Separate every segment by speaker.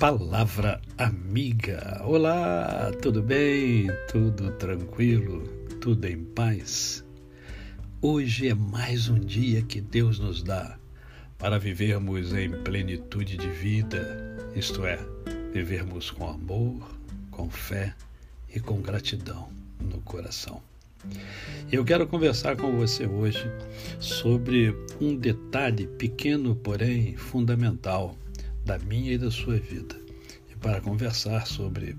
Speaker 1: Palavra Amiga. Olá, tudo bem? Tudo tranquilo? Tudo em paz? Hoje é mais um dia que Deus nos dá para vivermos em plenitude de vida, isto é, vivermos com amor, com fé e com gratidão no coração. Eu quero conversar com você hoje sobre um detalhe pequeno, porém fundamental da minha e da sua vida. Para conversar sobre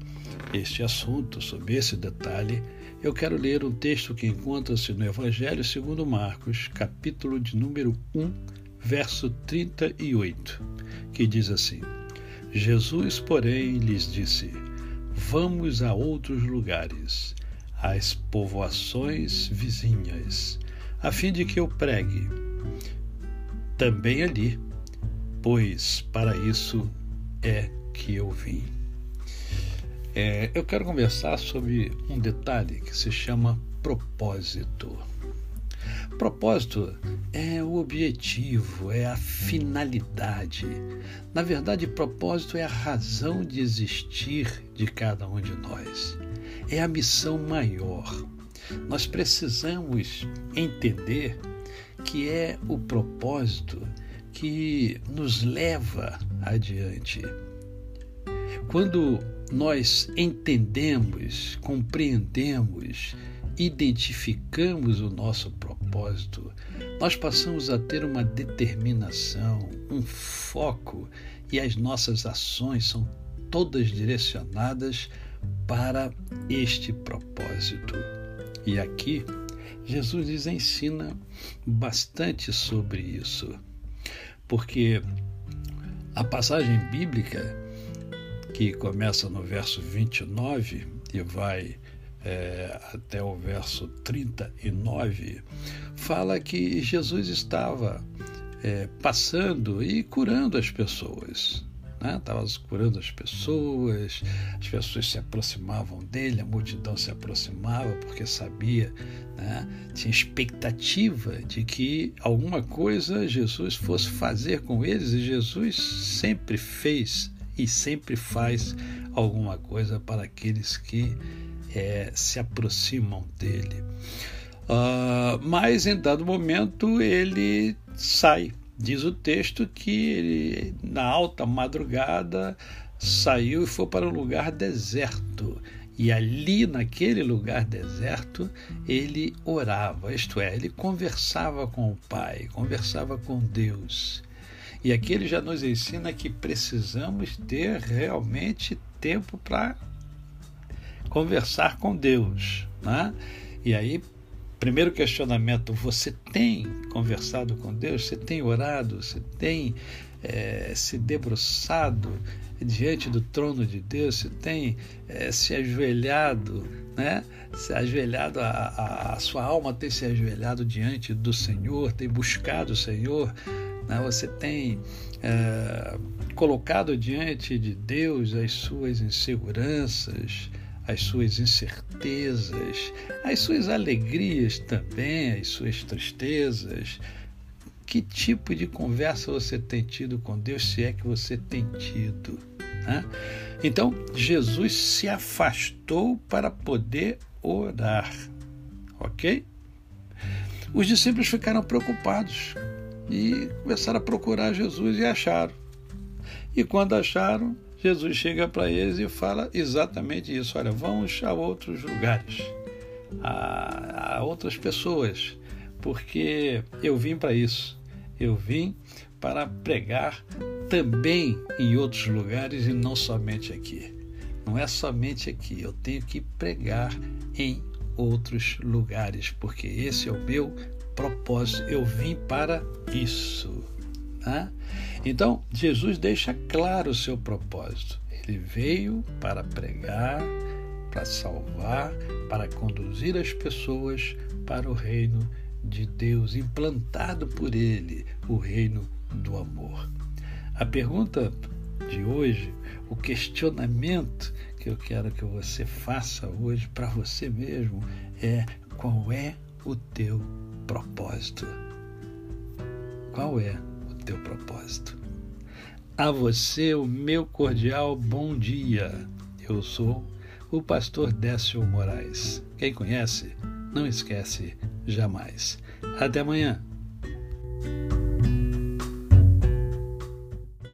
Speaker 1: este assunto, sobre esse detalhe, eu quero ler um texto que encontra-se no Evangelho segundo Marcos, capítulo de número 1, verso 38, que diz assim: Jesus, porém, lhes disse: Vamos a outros lugares, às povoações vizinhas, a fim de que eu pregue. Também ali pois para isso é que eu vim. É, eu quero conversar sobre um detalhe que se chama propósito. Propósito é o objetivo, é a finalidade. Na verdade, propósito é a razão de existir de cada um de nós. É a missão maior. Nós precisamos entender que é o propósito que nos leva adiante. Quando nós entendemos, compreendemos, identificamos o nosso propósito, nós passamos a ter uma determinação, um foco e as nossas ações são todas direcionadas para este propósito. E aqui, Jesus nos ensina bastante sobre isso porque a passagem bíblica, que começa no verso 29 e vai é, até o verso 39, fala que Jesus estava é, passando e curando as pessoas estava né? curando as pessoas, as pessoas se aproximavam dele, a multidão se aproximava porque sabia, né? tinha expectativa de que alguma coisa Jesus fosse fazer com eles e Jesus sempre fez e sempre faz alguma coisa para aqueles que é, se aproximam dele. Uh, mas em dado momento ele sai Diz o texto que ele, na alta madrugada, saiu e foi para um lugar deserto. E ali, naquele lugar deserto, ele orava, isto é, ele conversava com o Pai, conversava com Deus. E aqui ele já nos ensina que precisamos ter realmente tempo para conversar com Deus. Né? E aí Primeiro questionamento: você tem conversado com Deus? Você tem orado? Você tem é, se debruçado diante do trono de Deus? Você tem é, se ajoelhado, né? Se ajoelhado, a, a, a, sua alma tem se ajoelhado diante do Senhor, tem buscado o Senhor, né? Você tem é, colocado diante de Deus as suas inseguranças as suas incertezas, as suas alegrias também, as suas tristezas. Que tipo de conversa você tem tido com Deus, se é que você tem tido? Né? Então, Jesus se afastou para poder orar, ok? Os discípulos ficaram preocupados e começaram a procurar Jesus e acharam. E quando acharam, Jesus chega para eles e fala exatamente isso: olha, vamos a outros lugares, a, a outras pessoas, porque eu vim para isso. Eu vim para pregar também em outros lugares e não somente aqui. Não é somente aqui, eu tenho que pregar em outros lugares, porque esse é o meu propósito. Eu vim para isso. Né? Então, Jesus deixa claro o seu propósito. Ele veio para pregar, para salvar, para conduzir as pessoas para o reino de Deus, implantado por Ele, o reino do amor. A pergunta de hoje, o questionamento que eu quero que você faça hoje para você mesmo é: qual é o teu propósito? Qual é teu propósito. A você o meu cordial bom dia. Eu sou o pastor Décio Moraes. Quem conhece, não esquece jamais. Até amanhã.